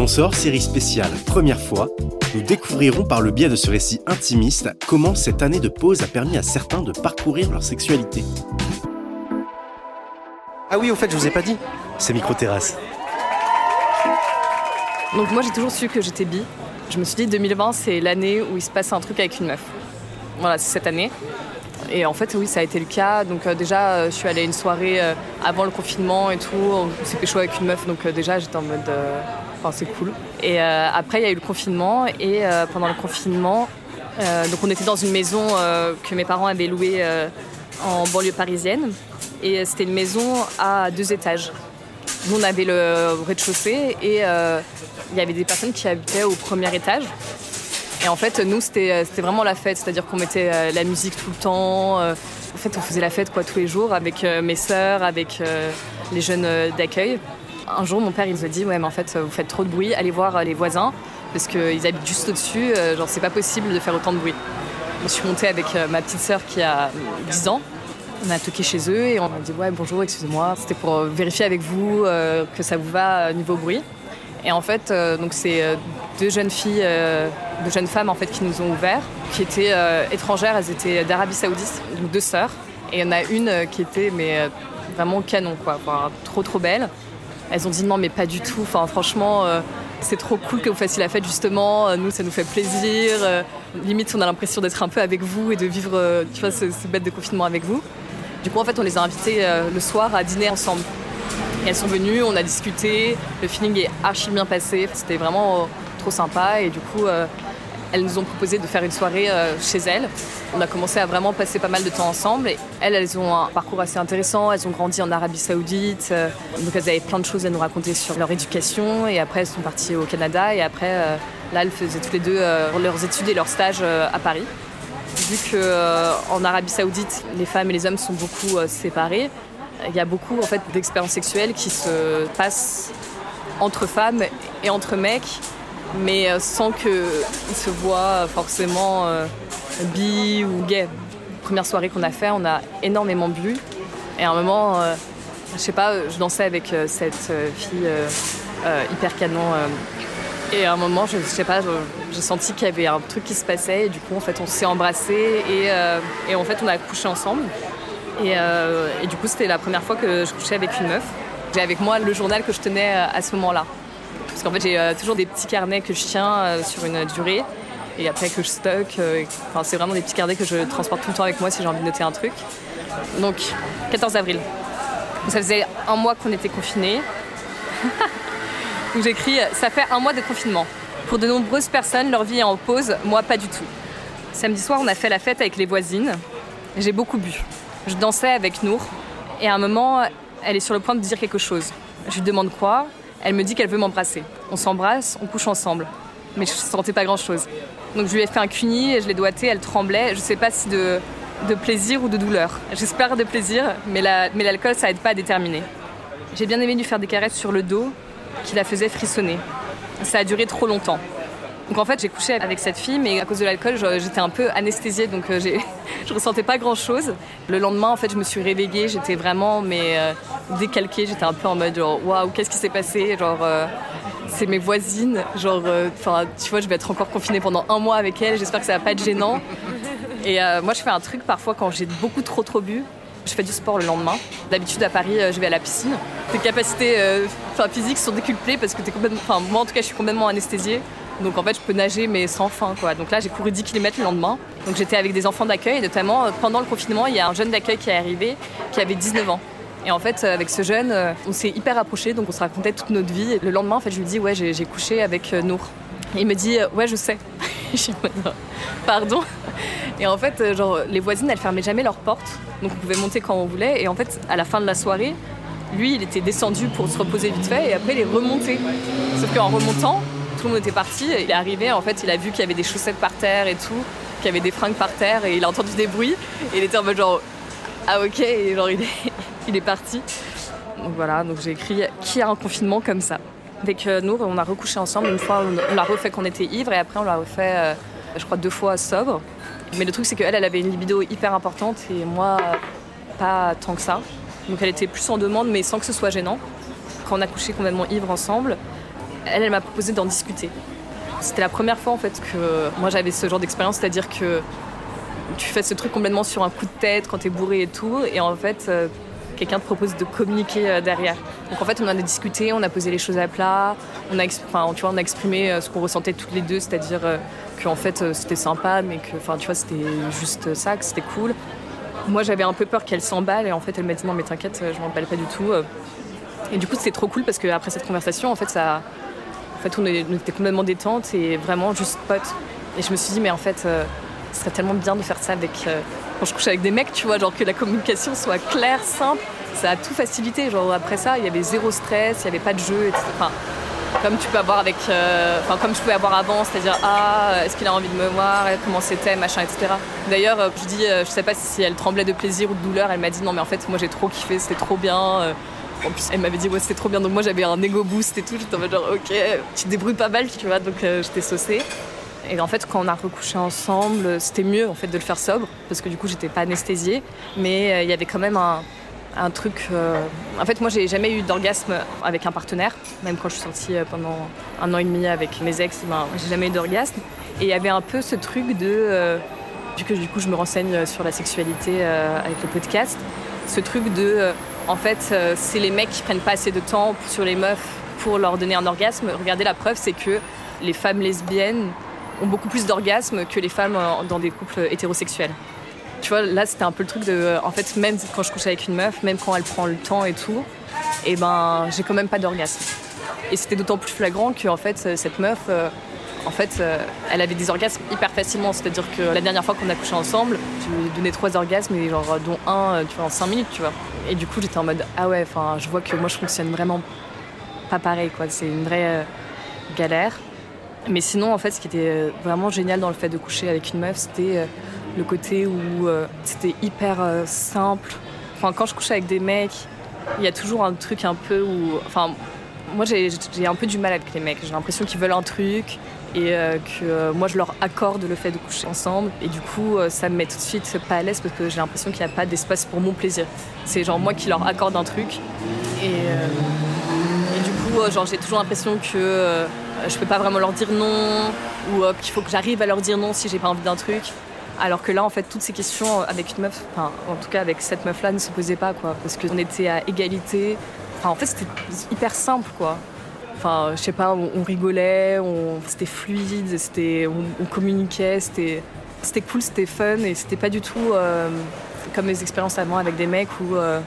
Dans ce hors-série spéciale Première fois, nous découvrirons par le biais de ce récit intimiste comment cette année de pause a permis à certains de parcourir leur sexualité. Ah oui, au fait, je vous ai pas dit, c'est micro-terrasse. Donc moi j'ai toujours su que j'étais bi. Je me suis dit 2020 c'est l'année où il se passe un truc avec une meuf. Voilà, c'est cette année. Et en fait oui ça a été le cas. Donc euh, déjà euh, je suis allée à une soirée euh, avant le confinement et tout. S'est pécho avec une meuf donc déjà j'étais en mode enfin c'est cool. Et après il y a eu le confinement et pendant le confinement donc on était dans une maison que mes parents avaient louée en banlieue parisienne et c'était une maison à deux étages. Nous, on avait le rez-de-chaussée et il y avait des personnes qui habitaient au premier étage. Et en fait, nous, c'était vraiment la fête, c'est-à-dire qu'on mettait euh, la musique tout le temps. Euh, en fait, on faisait la fête quoi, tous les jours avec mes sœurs, avec les jeunes d'accueil. Un jour, mon père, il nous a dit Ouais, mais en fait, vous faites trop de bruit, allez voir les voisins, parce qu'ils habitent juste au-dessus, genre, c'est pas possible de faire autant de bruit. Je suis montée avec ma petite sœur qui a 10 ans on a toqué chez eux et on a dit ouais bonjour, excusez-moi. C'était pour euh, vérifier avec vous euh, que ça vous va euh, niveau bruit. Et en fait, donc c'est deux jeunes filles, deux jeunes femmes en fait qui nous ont ouvert, qui étaient étrangères. Elles étaient d'Arabie Saoudite, donc deux sœurs. Et il y en a une qui était mais vraiment canon quoi, trop trop belle. Elles ont dit non mais pas du tout. Enfin franchement c'est trop cool que vous fassiez la fête justement. Nous, ça nous fait plaisir. limite, on a l'impression d'être un peu avec vous et de vivre, tu vois, ce, ce bête de confinement avec vous. Du coup, en fait, on les a invitées euh, le soir à dîner ensemble. Et elles sont venues, on a discuté, le feeling est archi bien passé, c'était vraiment euh, trop sympa et du coup, euh, elles nous ont proposé de faire une soirée chez elles. On a commencé à vraiment passer pas mal de temps ensemble. Et elles, elles ont un parcours assez intéressant. Elles ont grandi en Arabie Saoudite. donc elles avaient plein de choses à nous raconter sur leur éducation. Et après, elles sont parties au Canada. Et après, là, elles faisaient toutes les deux leurs études et leurs stages à Paris vu qu'en euh, Arabie Saoudite, les femmes et les hommes sont beaucoup euh, séparés, il y a beaucoup en fait, d'expériences sexuelles qui se passent entre femmes et entre mecs, mais euh, sans qu'ils se voient forcément bi ou gay. Première soirée qu'on a fait, on a énormément bu. Et à un moment, je sais pas, je dansais avec cette fille hyper canon et à un moment, je, sais pas, j'ai senti qu'il y avait un truc qui se passait. Et du coup, en fait, on s'est embrassés et, euh, en fait, on a couché ensemble. Et, euh, du coup, c'était la première fois que je couchais avec une meuf. J'ai avec moi le journal que je tenais euh, à ce moment-là. Parce qu'en fait, j'ai toujours des petits carnets que je tiens sur une durée et après que je stocke. Enfin, c'est vraiment des petits carnets que je transporte tout le temps avec moi si j'ai envie de noter un truc. Donc, 14 avril. Ça faisait un mois qu'on était confinés. j'écris Ça fait un mois de confinement. Pour de nombreuses personnes, leur vie est en pause, moi pas du tout. Samedi soir, on a fait la fête avec les voisines. J'ai beaucoup bu. Je dansais avec Nour et à un moment, elle est sur le point de dire quelque chose. Je lui demande quoi? Elle me dit qu'elle veut m'embrasser. On s'embrasse, on couche ensemble. Mais je sentais pas grand-chose. Donc je lui ai fait un cuni et je l'ai doigté, elle tremblait. Je sais pas si de, de plaisir ou de douleur. J'espère de plaisir, mais l'alcool, ça aide pas à déterminer. J'ai bien aimé lui faire des caresses sur le dos, qui la faisait frissonner. Ça a duré trop longtemps. Donc en fait, j'ai couché avec cette fille, mais à cause de l'alcool, j'étais un peu anesthésiée, donc euh, je ressentais pas grand-chose. Le lendemain, en fait, je me suis réveillée, j'étais vraiment mais euh, décalquée, j'étais un peu en mode genre waouh, qu'est-ce qui s'est passé? Genre euh, c'est mes voisines, genre enfin tu vois, je vais être encore confinée pendant un mois avec elles. J'espère que ça va pas être gênant. Et moi, je fais un truc parfois quand j'ai beaucoup trop trop bu. Je fais du sport le lendemain. D'habitude, à Paris, je vais à la piscine. Tes capacités physiques sont décuplées parce que es complètement. Enfin, moi en tout cas, je suis complètement anesthésiée. Donc en fait, je peux nager mais sans fin quoi. Donc là, j'ai couru 10 km le lendemain. Donc j'étais avec des enfants d'accueil, notamment euh, pendant le confinement, il y a un jeune d'accueil qui est arrivé qui avait 19 ans. Et en fait, euh, avec ce jeune, euh, on s'est hyper approchés, donc on se racontait toute notre vie. Et le lendemain, en fait, je lui dis ouais, j'ai couché avec Nour. Et il me dit ouais, je sais. pardon. Et en fait, genre les voisines, elles fermaient jamais leurs portes, donc on pouvait monter quand on voulait. Et en fait, à la fin de la soirée, lui, il était descendu pour se reposer vite fait et après il est remonté. Sauf qu'en remontant, tout le monde était parti. Il est arrivé, en fait, il a vu qu'il y avait des chaussettes par terre et tout. qu'il y avait des fringues par terre et il a entendu des bruits et il était en mode genre ah ok et genre il est, il est parti. Donc voilà, donc j'ai écrit qui a un confinement comme ça? Avec Nour, on a recouché ensemble une fois, on l'a refait quand on était ivre et après on l'a refait, euh, je crois, deux fois sobre. Mais le truc c'est qu'elle, elle avait une libido hyper importante et moi, pas tant que ça. Donc elle était plus en demande mais sans que ce soit gênant. Quand on a couché complètement ivre ensemble, elle, elle m'a proposé d'en discuter. C'était la première fois en fait que moi j'avais ce genre d'expérience, c'est-à-dire que tu fais ce truc complètement sur un coup de tête quand t'es bourré et tout, et en fait euh, quelqu'un te propose de communiquer euh, derrière. Donc en fait on en a discuté, on a posé les choses à plat, on a, enfin, tu vois, on a exprimé euh, ce qu'on ressentait toutes les deux, c'est-à-dire qu'en fait c'était sympa, mais que tu vois, c'était juste ça, que c'était cool. Moi j'avais un peu peur qu'elle s'emballe, et en fait elle m'a dit non mais t'inquiète, je m'emballe pas du tout. Et du coup c'était trop cool parce qu'après cette conversation, en fait ça en fait, on était complètement détente et vraiment juste potes. Et je me suis dit, mais en fait, euh, ce serait tellement bien de faire ça avec. Euh, quand je couche avec des mecs, tu vois, genre que la communication soit claire, simple. Ça a tout facilité. Genre après ça, il y avait zéro stress, il n'y avait pas de jeu, etc. Enfin, comme tu peux avoir avec. Euh, enfin, comme je pouvais avoir avant, c'est-à-dire, ah, est-ce qu'il a envie de me voir, comment c'était, machin, etc. D'ailleurs, je dis, je sais pas si elle tremblait de plaisir ou de douleur, elle m'a dit, non, mais en fait, moi j'ai trop kiffé, c'était trop bien. En plus, elle m'avait dit, ouais, c'était trop bien. Donc, moi, j'avais un ego boost et tout. J'étais en mode, genre, ok, tu te débrouilles pas mal, tu vois. Donc, euh, j'étais saucée. Et en fait, quand on a recouché ensemble, c'était mieux en fait de le faire sobre, parce que du coup, j'étais pas anesthésiée. Mais euh, il y avait quand même un, un truc. Euh, en fait, moi, j'ai jamais eu d'orgasme avec un partenaire, même quand je suis sortie pendant un an et demi avec mes ex, ben, j'ai jamais eu d'orgasme. Et il y avait un peu ce truc de. vu que du coup, je me renseigne sur la sexualité avec le podcast, ce truc de en fait, euh, c'est les mecs qui prennent pas assez de temps sur les meufs pour leur donner un orgasme. Regardez, la preuve, c'est que les femmes lesbiennes ont beaucoup plus d'orgasmes que les femmes euh, dans des couples hétérosexuels. Tu vois, là, c'était un peu le truc de. Euh, en fait, même quand je couche avec une meuf, même quand elle prend le temps et tout, et eh ben, j'ai quand même pas d'orgasme. Et c'était d'autant plus flagrant que, en fait, cette meuf, en fait, euh, elle avait des orgasmes hyper facilement. C'est-à-dire que la dernière fois qu'on a couché ensemble, je lui ai donné trois orgasmes, et genre, dont un euh, tu vois, en cinq minutes, tu vois. Et du coup, j'étais en mode, ah ouais, enfin, je vois que moi, je fonctionne vraiment pas pareil, quoi. C'est une vraie euh, galère. Mais sinon, en fait, ce qui était vraiment génial dans le fait de coucher avec une meuf, c'était le côté où c'était hyper simple. Enfin, quand je couche avec des mecs, il y a toujours un truc un peu où. Enfin, moi, j'ai un peu du mal avec les mecs. J'ai l'impression qu'ils veulent un truc, et euh, que euh, moi je leur accorde le fait de coucher ensemble et du coup euh, ça me met tout de suite pas à l'aise parce que j'ai l'impression qu'il n'y a pas d'espace pour mon plaisir. C'est genre moi qui leur accorde un truc et, et du coup genre j'ai toujours l'impression que je peux pas vraiment leur dire non ou qu'il faut que j'arrive à leur dire non si j'ai pas envie d'un truc. Alors que là, en fait, toutes ces questions avec une meuf, enfin, en tout cas avec cette meuf-là, ne se posaient pas, quoi. Parce qu'on était à égalité. Enfin, en fait, c'était hyper simple, quoi. Enfin, je sais pas, on, rigolait, c'était fluide, c'était, on, communiquait, c'était, c'était cool, c'était fun et c'était pas du tout euh, comme mes expériences avant avec des mecs où, euh,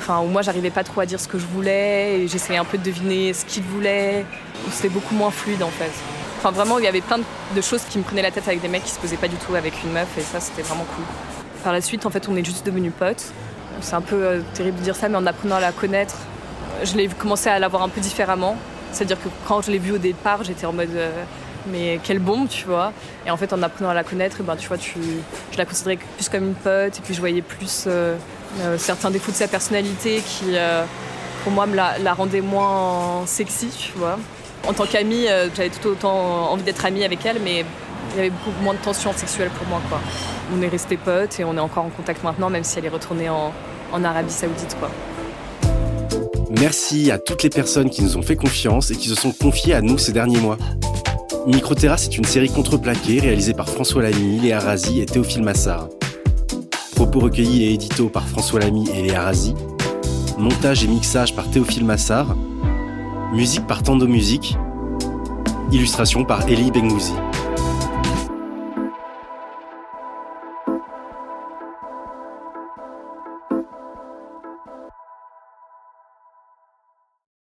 enfin, où moi j'arrivais pas trop à dire ce que je voulais et j'essayais un peu de deviner ce qu'ils voulaient. C'était beaucoup moins fluide en fait. Enfin, vraiment, il y avait plein de choses qui me prenaient la tête avec des mecs qui se posaient pas du tout avec une meuf et ça c'était vraiment cool. Par la suite, en fait, on est juste devenus potes. C'est un peu euh, terrible de dire ça, mais en apprenant à la connaître, je l'ai commencé à la voir un peu différemment. C'est-à-dire que quand je l'ai vue au départ, j'étais en mode euh, mais quelle bombe, tu vois. Et en fait, en apprenant à la connaître, eh ben, tu vois, je la considérais plus comme une pote et puis je voyais plus euh, certains défauts de sa personnalité qui, pour moi, me la, la rendaient moins sexy. En tant qu'amie, j'avais tout autant envie d'être amie avec elle, mais il y avait beaucoup moins de tension sexuelle pour moi. On est restés potes et on est encore en contact maintenant, même si elle est retournée en, Arabie Saoudite. Merci à toutes les personnes qui nous ont fait confiance et qui se sont confiées à nous ces derniers mois. Microterrasse est une série contreplaquée réalisée par François Lamy, Léa Razi et Théophile Massard. Propos recueillis et édito par François Lamy et Léa Razi. Montage et mixage par Théophile Massard. Musique par Tando Musique. Illustration par Elie Bengouzi.